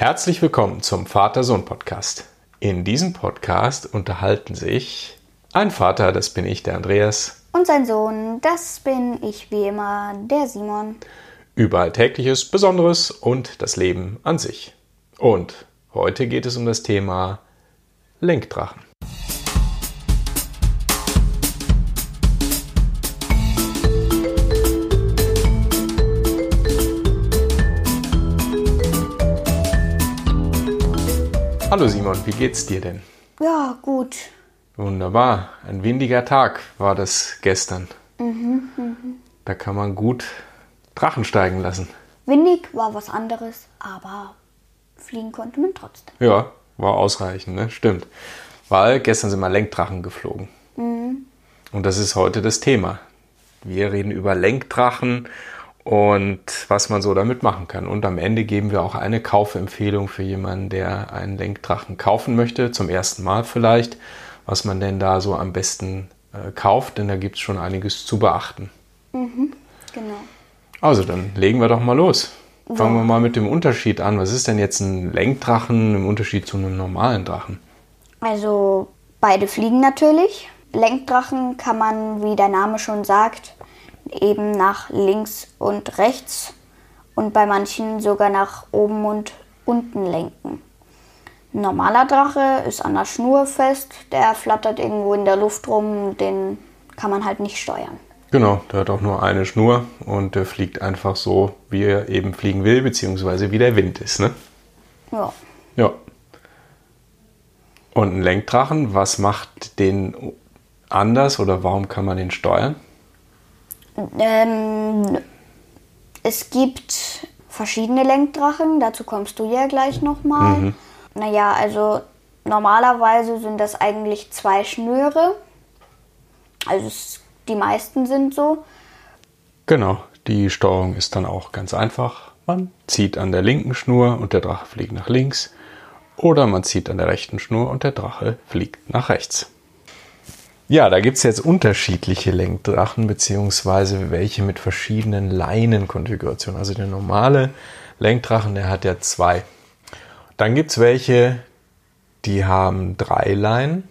Herzlich willkommen zum Vater-Sohn-Podcast. In diesem Podcast unterhalten sich ein Vater, das bin ich, der Andreas, Und sein Sohn, das bin ich wie immer, der Simon. über Alltägliches, Besonderes und das Leben an sich. Und heute geht es um das Thema Lenkdrachen. Hallo Simon, wie geht's dir denn? Ja, gut. Wunderbar. Ein windiger Tag war das gestern. Da kann man gut Drachen steigen lassen. Windig war was anderes, aber fliegen konnte man trotzdem. Ja, war ausreichend, ne? Stimmt. Weil gestern sind mal Lenkdrachen geflogen. Und das ist heute das Thema. Wir reden über Lenkdrachen und was man so damit machen kann. Und am Ende geben wir auch eine Kaufempfehlung für jemanden, der einen Lenkdrachen kaufen möchte, zum ersten Mal vielleicht, was man denn da so am besten äh, kauft, denn da gibt es schon einiges zu beachten. Genau. Also dann legen wir doch mal los. Fangen wir mal mit dem Unterschied an. Was ist denn jetzt ein Lenkdrachen im Unterschied zu einem normalen Drachen? Also beide fliegen natürlich. Lenkdrachen kann man, wie der Name schon sagt, eben nach links und rechts und bei manchen sogar nach oben und unten lenken. Ein normaler Drache ist an der Schnur fest, der flattert irgendwo in der Luft rum, den kann man halt nicht steuern. Genau, der hat auch nur eine Schnur und der fliegt einfach so, wie er eben fliegen will, beziehungsweise wie der Wind ist. Ne? Ja. Ja. Und ein Lenkdrachen, was macht den anders oder warum kann man den steuern? Ähm, es gibt verschiedene Lenkdrachen, dazu kommst du ja gleich nochmal. Naja, also normalerweise sind das eigentlich zwei Schnüre. Also es, die meisten sind so. Genau, die Steuerung ist dann auch ganz einfach. Man zieht an der linken Schnur und der Drache fliegt nach links. Oder man zieht an der rechten Schnur und der Drache fliegt nach rechts. Ja, da gibt es jetzt unterschiedliche Lenkdrachen, beziehungsweise welche mit verschiedenen Leinenkonfigurationen. Also der normale Lenkdrachen, der hat ja zwei. Dann gibt es welche, die haben drei Leinen.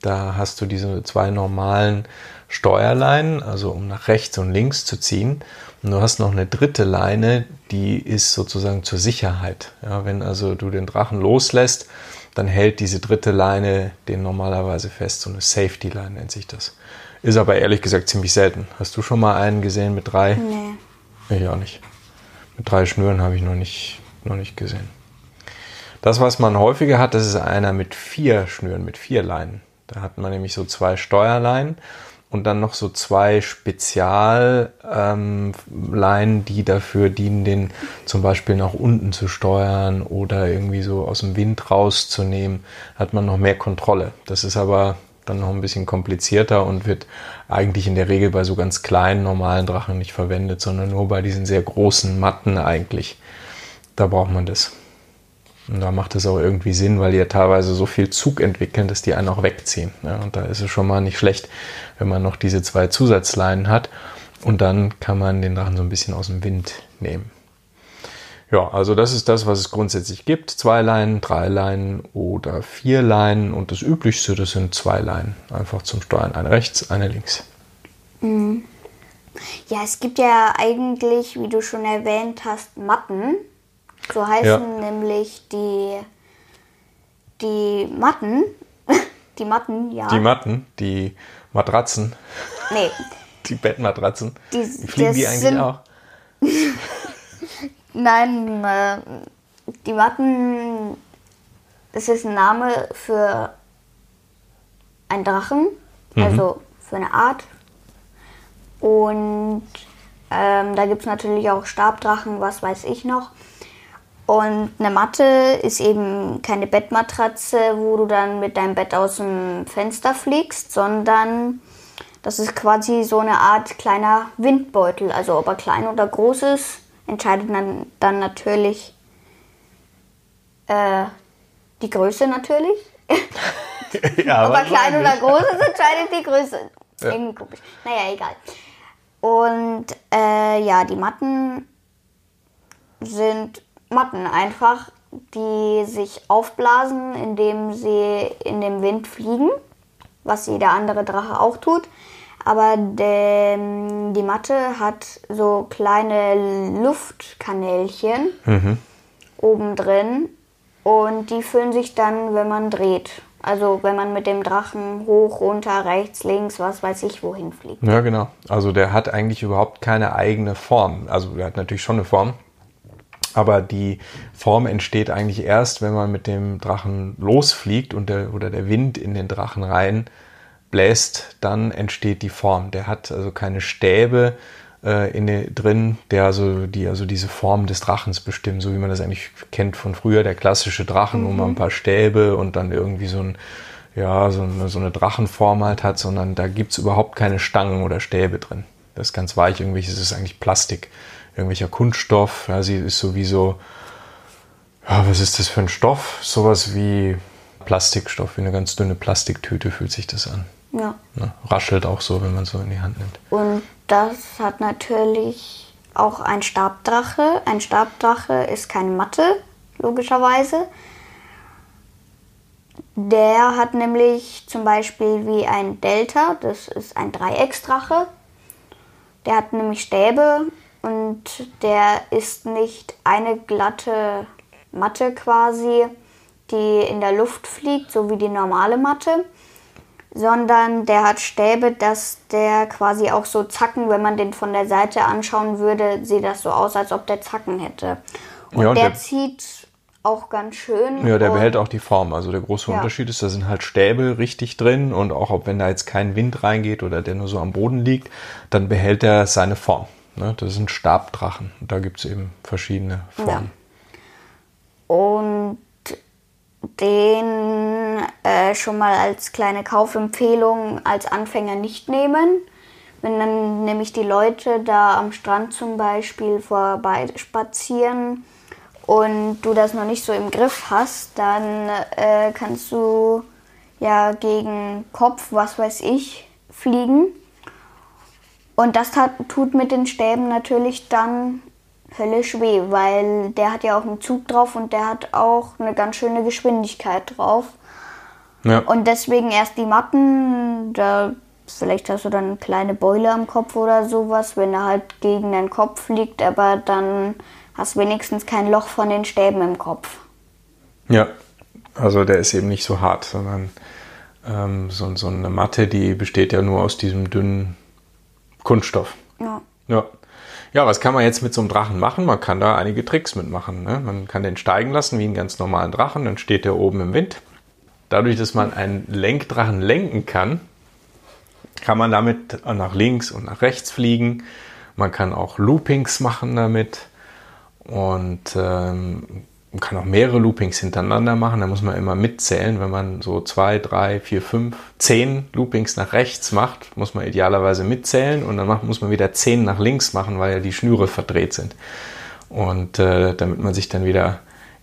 Da hast du diese zwei normalen Steuerleinen, also um nach rechts und links zu ziehen. Und du hast noch eine dritte Leine, die ist sozusagen zur Sicherheit. Ja, wenn also du den Drachen loslässt, dann hält diese dritte Leine den normalerweise fest. So eine Safety Line nennt sich das. Ist aber ehrlich gesagt ziemlich selten. Hast du schon mal einen gesehen mit drei? Nee. Ich auch nicht. Mit drei Schnüren habe ich noch nicht, noch nicht gesehen. Das, was man häufiger hat, das ist einer mit vier Schnüren, mit vier Leinen. Da hat man nämlich so zwei Steuerleinen und dann noch so zwei Spezialleinen, ähm, die dafür dienen, den zum Beispiel nach unten zu steuern oder irgendwie so aus dem Wind rauszunehmen. Hat man noch mehr Kontrolle. Das ist aber dann noch ein bisschen komplizierter und wird eigentlich in der Regel bei so ganz kleinen normalen Drachen nicht verwendet, sondern nur bei diesen sehr großen Matten eigentlich. Da braucht man das. Und da macht es auch irgendwie Sinn, weil die ja teilweise so viel Zug entwickeln, dass die einen auch wegziehen. Ja, und da ist es schon mal nicht schlecht, wenn man noch diese zwei Zusatzleinen hat. Und dann kann man den Drachen so ein bisschen aus dem Wind nehmen. Ja, also das ist das, was es grundsätzlich gibt. Zwei Leinen, drei Leinen oder vier Leinen. Und das Üblichste, das sind zwei Leinen. Einfach zum Steuern. Eine rechts, eine links. Ja, es gibt ja eigentlich, wie du schon erwähnt hast, Matten. So heißen Ja. nämlich die, die Matten. Die Matten, ja. Die Matten, die Matratzen, nee, die Bettmatratzen, Die- die fliegen die eigentlich auch? nein, äh, die Matten, das ist ein Name für einen Drachen, also für eine Art. Und ähm, da gibt es natürlich auch Stabdrachen, was weiß ich noch. Und eine Matte ist eben keine Bettmatratze, wo du dann mit deinem Bett aus dem Fenster fliegst, sondern das ist quasi so eine Art kleiner Windbeutel. Also ob er klein oder groß ist, entscheidet dann, dann natürlich äh, die Größe natürlich. ja, Ob er klein oder groß ist, entscheidet die Größe. Ja. Irgendwie komisch. Naja, egal. Und äh, ja, die Matten sind Matten einfach. die sich aufblasen, indem sie in dem Wind fliegen, was jeder andere Drache auch tut. Aber de, die Matte hat so kleine Luftkanälchen Mhm. oben drin und die füllen sich dann, wenn man dreht. Also wenn man mit dem Drachen hoch, runter, rechts, links, was weiß ich, wohin fliegt. Ja, genau. Also der hat eigentlich überhaupt keine eigene Form. Also der hat natürlich schon eine Form, aber die Form entsteht eigentlich erst, wenn man mit dem Drachen losfliegt und der, oder der Wind in den Drachen rein bläst, dann entsteht die Form. Der hat also keine Stäbe äh, in den, drin, der also, die also diese Form des Drachens bestimmen, so wie man das eigentlich kennt von früher, der klassische Drachen, wo man ein paar Stäbe und dann irgendwie so ein ja, so eine, so eine Drachenform halt hat, sondern da gibt's überhaupt keine Stangen oder Stäbe drin. Das ist ganz weich, irgendwelches ist eigentlich Plastik, irgendwelcher Kunststoff. Ja, sie ist sowieso, ja, was ist das für ein Stoff? Sowas wie Plastikstoff, wie eine ganz dünne Plastiktüte fühlt sich das an. Ja. Ne? Raschelt auch so, wenn man so in die Hand nimmt. Und das hat natürlich auch ein Stabdrache. Ein Stabdrache ist keine Matte, logischerweise. Der hat nämlich zum Beispiel wie ein Delta, das ist ein Dreiecksdrache. Der hat nämlich Stäbe und der ist nicht eine glatte Matte quasi, die in der Luft fliegt, so wie die normale Matte, sondern der hat Stäbe, dass der quasi auch so Zacken, wenn man den von der Seite anschauen würde, sieht das so aus, als ob der Zacken hätte. Und Ja, und der, der- zieht auch ganz schön. Ja, der behält auch die Form. Also der große Ja. Unterschied ist, da sind halt Stäbe richtig drin und auch ob wenn da jetzt kein Wind reingeht oder der nur so am Boden liegt, dann behält er seine Form. Ne? Das sind Stabdrachen. Da gibt's eben verschiedene Formen. Und den äh, schon mal als kleine Kaufempfehlung als Anfänger nicht nehmen. Wenn dann nämlich die Leute da am Strand zum Beispiel vorbei spazieren und du das noch nicht so im Griff hast, dann äh, kannst du ja gegen Kopf, was weiß ich, fliegen. Und das tat, tut mit den Stäben natürlich dann höllisch weh, weil der hat ja auch einen Zug drauf und der hat auch eine ganz schöne Geschwindigkeit drauf. Ja. Und deswegen erst die Matten, da vielleicht hast du dann eine kleine Beule am Kopf oder sowas, wenn er halt gegen deinen Kopf fliegt, aber dann hast wenigstens kein Loch von den Stäben im Kopf. Ja, also der ist eben nicht so hart, sondern ähm, so, so eine Matte, die besteht ja nur aus diesem dünnen Kunststoff. Ja. Ja. Ja, was kann man jetzt mit so einem Drachen machen? Man kann da einige Tricks mitmachen. Ne? Man kann den steigen lassen wie einen ganz normalen Drachen, dann steht der oben im Wind. Dadurch, dass man einen Lenkdrachen lenken kann, kann man damit nach links und nach rechts fliegen. Man kann auch Loopings machen damit und ähm, man kann auch mehrere Loopings hintereinander machen. Da muss man immer mitzählen. Wenn man so zwei, drei, vier, fünf, zehn Loopings nach rechts macht, muss man idealerweise mitzählen und dann muss man wieder zehn nach links machen, weil ja die Schnüre verdreht sind. Und äh, damit man sich dann wieder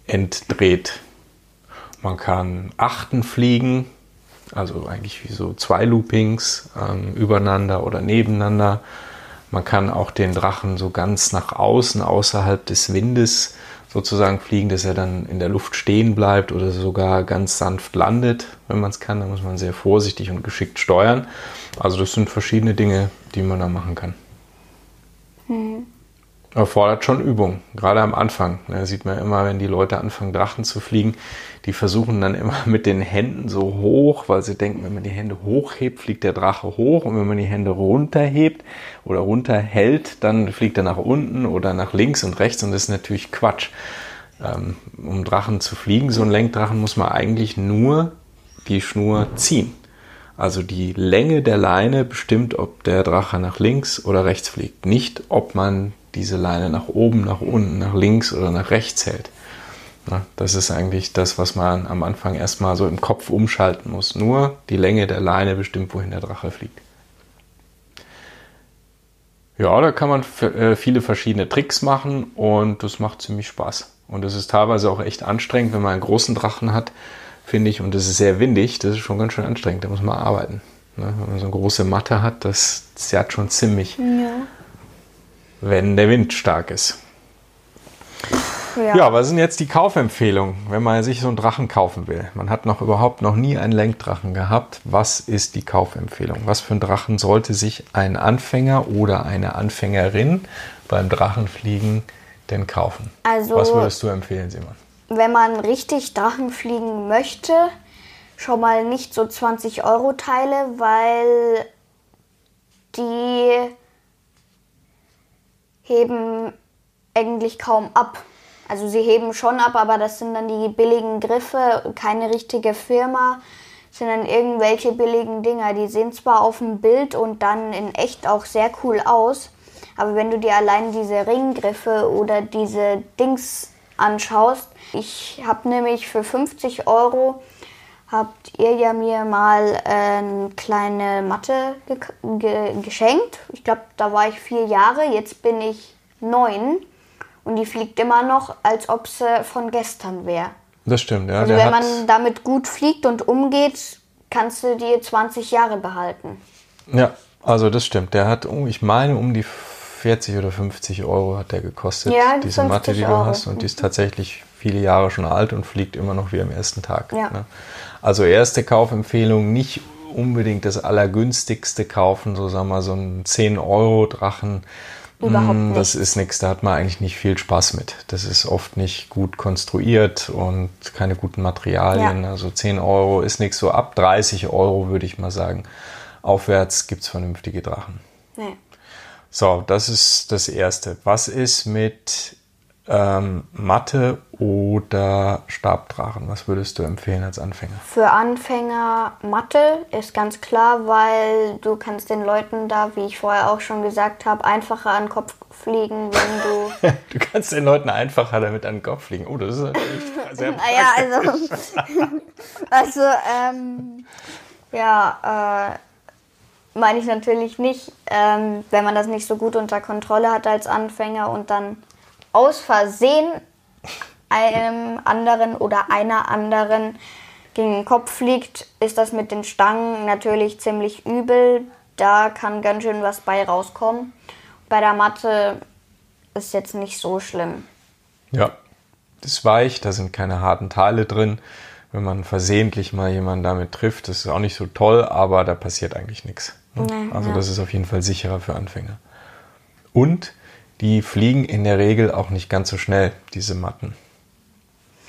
entdreht. Man kann Achten fliegen, also eigentlich wie so zwei Loopings ähm, übereinander oder nebeneinander. Man kann auch den Drachen so ganz nach außen, außerhalb des Windes sozusagen fliegen, dass er dann in der Luft stehen bleibt oder sogar ganz sanft landet, wenn man es kann. Da muss man sehr vorsichtig und geschickt steuern. Also das sind verschiedene Dinge, die man da machen kann. Erfordert schon Übung, gerade am Anfang. Da sieht man immer, wenn die Leute anfangen, Drachen zu fliegen, die versuchen dann immer mit den Händen so hoch, weil sie denken, wenn man die Hände hochhebt, fliegt der Drache hoch und wenn man die Hände runterhebt oder runterhält, dann fliegt er nach unten oder nach links und rechts und das ist natürlich Quatsch. Ähm, um Drachen zu fliegen, so ein Lenkdrachen, muss man eigentlich nur die Schnur ziehen. Also die Länge der Leine bestimmt, ob der Drache nach links oder rechts fliegt. Nicht, ob man diese Leine nach oben, nach unten, nach links oder nach rechts hält. Das ist eigentlich das, was man am Anfang erstmal so im Kopf umschalten muss. Nur die Länge der Leine bestimmt, wohin der Drache fliegt. Ja, da kann man äh, viele verschiedene Tricks machen und das macht ziemlich Spaß. Und es ist teilweise auch echt anstrengend, wenn man einen großen Drachen hat, finde ich, und es ist sehr windig, das ist schon ganz schön anstrengend, da muss man arbeiten. Ne? Wenn man so eine große Matte hat, das zerrt schon ziemlich, Ja. Wenn der Wind stark ist. Ja. ja, was sind jetzt die Kaufempfehlungen, wenn man sich so einen Drachen kaufen will? Man hat noch überhaupt noch nie einen Lenkdrachen gehabt. Was ist die Kaufempfehlung? Was für ein Drachen sollte sich ein Anfänger oder eine Anfängerin beim Drachenfliegen denn kaufen? Also, was würdest du empfehlen, Simon? Wenn man richtig Drachen fliegen möchte, schon mal nicht so 20 Euro Teile, weil die heben eigentlich kaum ab. Also sie heben schon ab, aber das sind dann die billigen Griffe, keine richtige Firma, sind dann irgendwelche billigen Dinger. Die sehen zwar auf dem Bild und dann in echt auch sehr cool aus, aber wenn du dir allein diese Ringgriffe oder diese Dings anschaust, ich habe nämlich für 50 Euro habt ihr ja mir mal eine kleine Matte ge ge geschenkt. Ich glaube, da war ich vier Jahre, jetzt bin ich neun. Und die fliegt immer noch, als ob sie von gestern wäre. Das stimmt, ja. Also wenn man damit gut fliegt und umgeht, kannst du dir 20 Jahre behalten. Ja, also das stimmt. Der hat, ich meine, um die 40 oder 50 Euro hat der gekostet, ja, diese Matte, die du Euro. hast. Und die ist tatsächlich viele Jahre schon alt und fliegt immer noch wie am ersten Tag. Ja. Ne? Also erste Kaufempfehlung, nicht unbedingt das allergünstigste kaufen, so sagen wir so einen 10 Euro Drachen Überhaupt mm, nicht. Das ist nichts, da hat man eigentlich nicht viel Spaß mit. Das ist oft nicht gut konstruiert und keine guten Materialien. Ja. Also 10 Euro ist nichts, so ab 30 Euro würde ich mal sagen. Aufwärts gibt es vernünftige Drachen. Nee. So, das ist das Erste. Was ist mit ähm, Matte oder Stabdrachen? Was würdest du empfehlen als Anfänger? Für Anfänger Matte ist ganz klar, weil du kannst den Leuten da, wie ich vorher auch schon gesagt habe, einfacher an den Kopf fliegen, wenn du... du kannst den Leuten einfacher damit an den Kopf fliegen. Oh, das ist natürlich sehr Naja, also... also, ähm... Ja, äh meine ich natürlich nicht, ähm, wenn man das nicht so gut unter Kontrolle hat als Anfänger und dann aus Versehen einem anderen oder einer anderen gegen den Kopf fliegt, ist das mit den Stangen natürlich ziemlich übel. Da kann ganz schön was bei rauskommen. Bei der Matte ist jetzt nicht so schlimm. Ja, das ist weich, da sind keine harten Teile drin. Wenn man versehentlich mal jemanden damit trifft, das ist auch nicht so toll, aber da passiert eigentlich nichts. Ne? Nee, also ja. das ist auf jeden Fall sicherer für Anfänger. Und die fliegen in der Regel auch nicht ganz so schnell, diese Matten.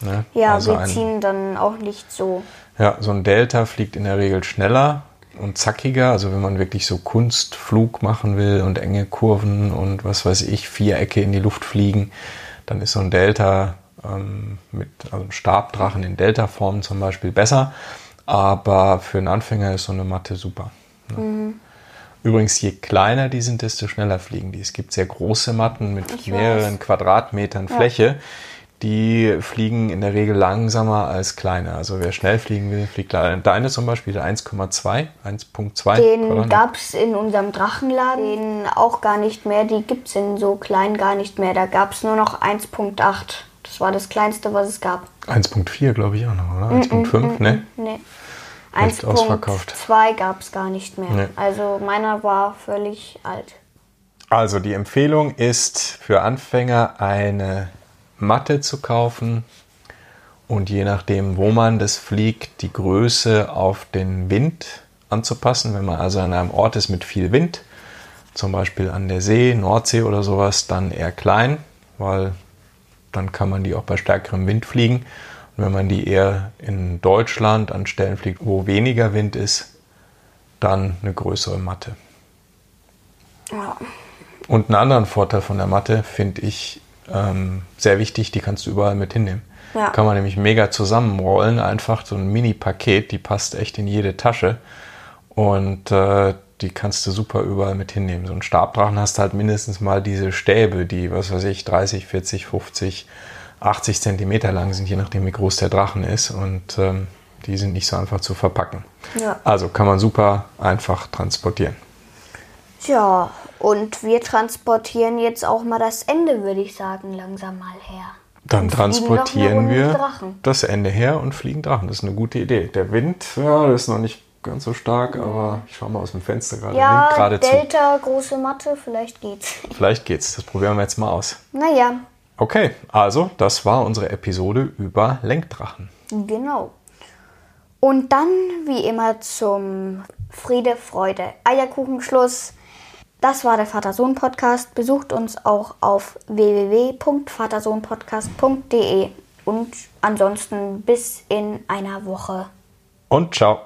Ne? Ja, also sie ziehen dann auch nicht so. Ja, so ein Delta fliegt in der Regel schneller und zackiger. Also wenn man wirklich so Kunstflug machen will und enge Kurven und was weiß ich, Vierecke in die Luft fliegen, dann ist so ein Delta ähm, mit also ein Stabdrachen in Delta-Form zum Beispiel besser. Aber für einen Anfänger ist so eine Matte super. Ne? Mhm. Übrigens, je kleiner die sind, desto schneller fliegen die. Es gibt sehr große Matten mit ich mehreren weiß. Quadratmetern Fläche. Ja. Die fliegen in der Regel langsamer als kleine. Also wer schnell fliegen will, fliegt leider. Deine zum Beispiel, der 1,2, 1,2. Den gab es in unserem Drachenladen den auch gar nicht mehr. Die gibt es in so klein gar nicht mehr. Da gab es nur noch 1,8. Das war das kleinste, was es gab. 1,4 glaube ich auch noch, oder? 1,5, mm, mm, mm, ne? Nee. 1.2 gab es gar nicht mehr. Nee. Also meiner war völlig alt. Also die Empfehlung ist für Anfänger eine Matte zu kaufen und je nachdem, wo man das fliegt, die Größe auf den Wind anzupassen. Wenn man also an einem Ort ist mit viel Wind, zum Beispiel an der See, Nordsee oder sowas, dann eher klein, weil dann kann man die auch bei stärkerem Wind fliegen. Und wenn man die eher in Deutschland an Stellen fliegt, wo weniger Wind ist, dann eine größere Matte. Ja. Und einen anderen Vorteil von der Matte finde ich ähm, sehr wichtig, die kannst du überall mit hinnehmen. Ja. Kann man nämlich mega zusammenrollen, einfach so ein Mini-Paket, die passt echt in jede Tasche und äh, die kannst du super überall mit hinnehmen. So ein Stabdrachen hast du halt mindestens mal diese Stäbe, die, was weiß ich, 30, 40, 50 80 Zentimeter lang sind, je nachdem wie groß der Drachen ist. Und ähm, die sind nicht so einfach zu verpacken. Ja. Also kann man super einfach transportieren. Ja, und wir transportieren jetzt auch mal das Ende, würde ich sagen, langsam mal her. Dann transportieren wir das Ende her und fliegen Drachen. Das ist eine gute Idee. Der Wind, ja, das ist noch nicht ganz so stark, aber ich schaue mal aus dem Fenster gerade. Ja, gerade Delta, zu. große Matte, vielleicht geht's. Vielleicht geht's. Das probieren wir jetzt mal aus. Naja, Okay, also das war unsere Episode über Lenkdrachen. Genau. Und dann, wie immer, zum Friede, Freude, Eierkuchenschluss. Das war der Vater-Sohn-Podcast. Besucht uns auch auf www.vatersohnpodcast.de. Und ansonsten bis in einer Woche. Und ciao.